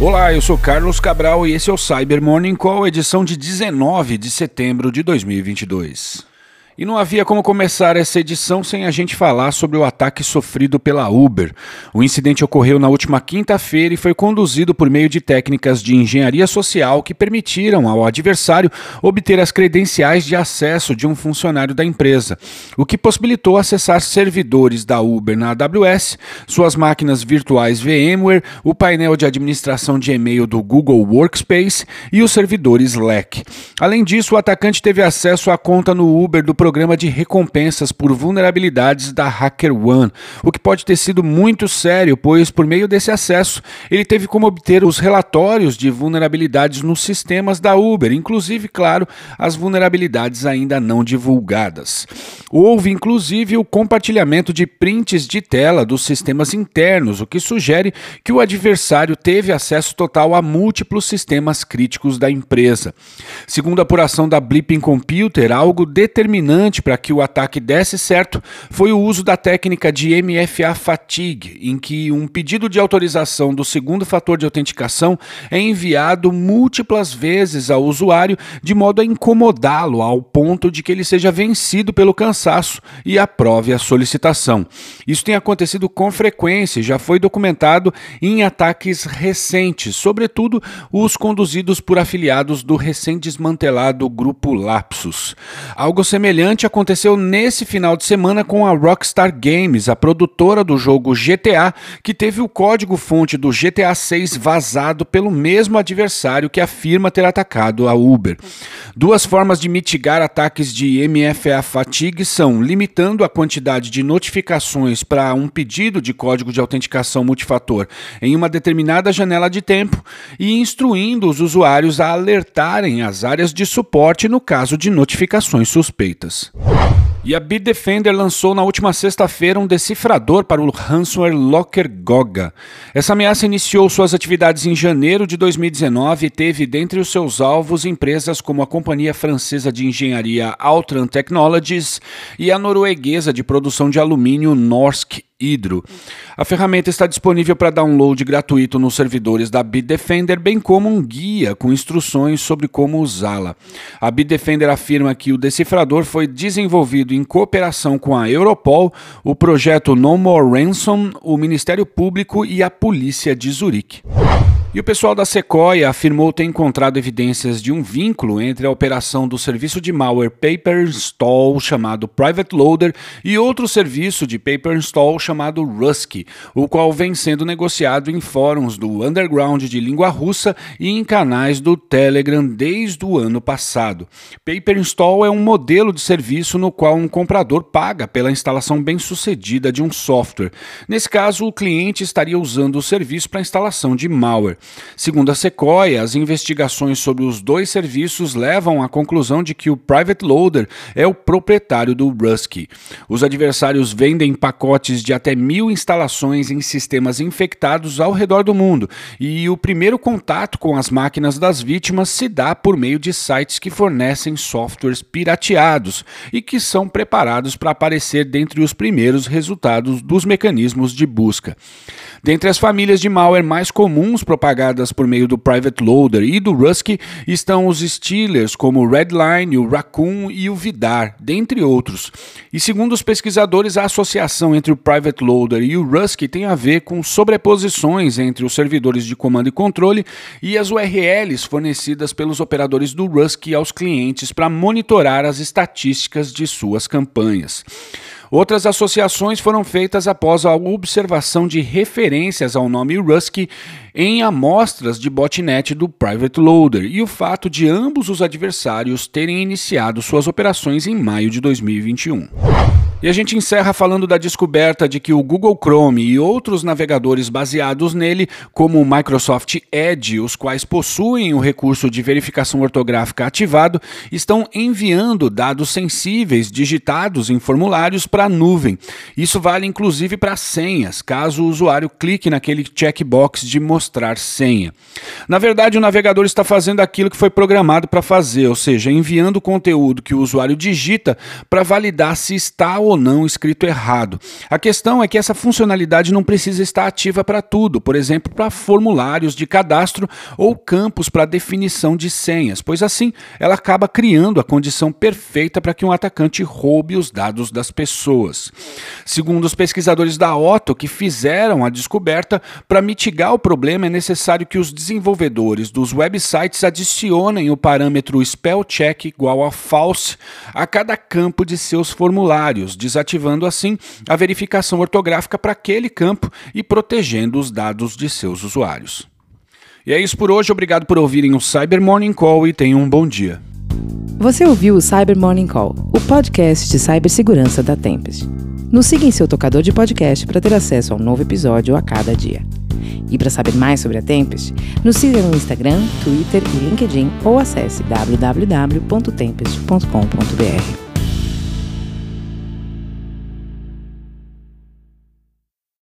Olá, eu sou Carlos Cabral e esse é o Cyber Morning Call, edição de 19 de setembro de 2022. E não havia como começar essa edição sem a gente falar sobre o ataque sofrido pela Uber. O incidente ocorreu na última quinta-feira e foi conduzido por meio de técnicas de engenharia social que permitiram ao adversário obter as credenciais de acesso de um funcionário da empresa, o que possibilitou acessar servidores da Uber na AWS, suas máquinas virtuais VMware, o painel de administração de e-mail do Google Workspace e os servidores Slack. Além disso, o atacante teve acesso à conta no Uber do programa de recompensas por vulnerabilidades da HackerOne, o que pode ter sido muito sério, pois por meio desse acesso ele teve como obter os relatórios de vulnerabilidades nos sistemas da Uber, inclusive, claro, as vulnerabilidades ainda não divulgadas. Houve inclusive o compartilhamento de prints de tela dos sistemas internos, o que sugere que o adversário teve acesso total a múltiplos sistemas críticos da empresa. Segundo a apuração da Blipping Computer, algo determinante para que o ataque desse certo foi o uso da técnica de MFA fatigue, em que um pedido de autorização do segundo fator de autenticação é enviado múltiplas vezes ao usuário de modo a incomodá-lo ao ponto de que ele seja vencido pelo cansaço e aprove a solicitação. Isso tem acontecido com frequência e já foi documentado em ataques recentes, sobretudo os conduzidos por afiliados do recém-desmantelado grupo Lapsus. Algo semelhante semelhante aconteceu nesse final de semana com a Rockstar Games, a produtora do jogo GTA, que teve o código-fonte do GTA 6 vazado pelo mesmo adversário que afirma ter atacado a Uber. Duas formas de mitigar ataques de MFA fatigue são limitando a quantidade de notificações para um pedido de código de autenticação multifator em uma determinada janela de tempo e instruindo os usuários a alertarem as áreas de suporte no caso de notificações suspeitas. E a Bitdefender lançou na última sexta-feira um decifrador para o ransomware Locker Goga. Essa ameaça iniciou suas atividades em janeiro de 2019 e teve dentre os seus alvos empresas como a companhia francesa de engenharia Altran Technologies e a norueguesa de produção de alumínio Norsk Hydro. A ferramenta está disponível para download gratuito nos servidores da Bitdefender, bem como um guia com instruções sobre como usá-la. A Bitdefender afirma que o decifrador foi desenvolvido em cooperação com a Europol, o projeto No More Ransom, o Ministério Público e a Polícia de Zurique. E o pessoal da Sequoia afirmou ter encontrado evidências de um vínculo entre a operação do serviço de malware Paper Install chamado Private Loader e outro serviço de Paper Install chamado Rusky, o qual vem sendo negociado em fóruns do underground de língua russa e em canais do Telegram desde o ano passado. Paper Install é um modelo de serviço no qual um comprador paga pela instalação bem-sucedida de um software. Nesse caso, o cliente estaria usando o serviço para instalação de malware. Segundo a Sequoia, as investigações sobre os dois serviços levam à conclusão de que o Private Loader é o proprietário do Rusky. Os adversários vendem pacotes de até mil instalações em sistemas infectados ao redor do mundo, e o primeiro contato com as máquinas das vítimas se dá por meio de sites que fornecem softwares pirateados e que são preparados para aparecer dentre os primeiros resultados dos mecanismos de busca. Dentre as famílias de malware mais comuns propagadas por meio do Private Loader e do Rusky estão os Steelers, como o Redline, o Raccoon e o Vidar, dentre outros. E segundo os pesquisadores, a associação entre o Private Loader e o Rusky tem a ver com sobreposições entre os servidores de comando e controle e as URLs fornecidas pelos operadores do Rusky aos clientes para monitorar as estatísticas de suas campanhas. Outras associações foram feitas após a observação de referências ao nome Rusky em amostras de botnet do Private Loader e o fato de ambos os adversários terem iniciado suas operações em maio de 2021. E a gente encerra falando da descoberta de que o Google Chrome e outros navegadores baseados nele, como o Microsoft Edge, os quais possuem o recurso de verificação ortográfica ativado, estão enviando dados sensíveis digitados em formulários para a nuvem. Isso vale inclusive para senhas, caso o usuário clique naquele checkbox de mostrar senha. Na verdade, o navegador está fazendo aquilo que foi programado para fazer, ou seja, enviando o conteúdo que o usuário digita para validar se está ou não escrito errado. A questão é que essa funcionalidade não precisa estar ativa para tudo, por exemplo, para formulários de cadastro ou campos para definição de senhas, pois assim ela acaba criando a condição perfeita para que um atacante roube os dados das pessoas. Segundo os pesquisadores da Otto que fizeram a descoberta, para mitigar o problema é necessário que os desenvolvedores dos websites adicionem o parâmetro spell check igual a false a cada campo de seus formulários, desativando assim a verificação ortográfica para aquele campo e protegendo os dados de seus usuários. E é isso por hoje, obrigado por ouvirem o Cyber Morning Call e tenham um bom dia. Você ouviu o Cyber Morning Call, o podcast de cibersegurança da Tempest. Nos siga em seu tocador de podcast para ter acesso a um novo episódio a cada dia. E para saber mais sobre a Tempest, nos siga no Instagram, Twitter e LinkedIn ou acesse www.tempest.com.br.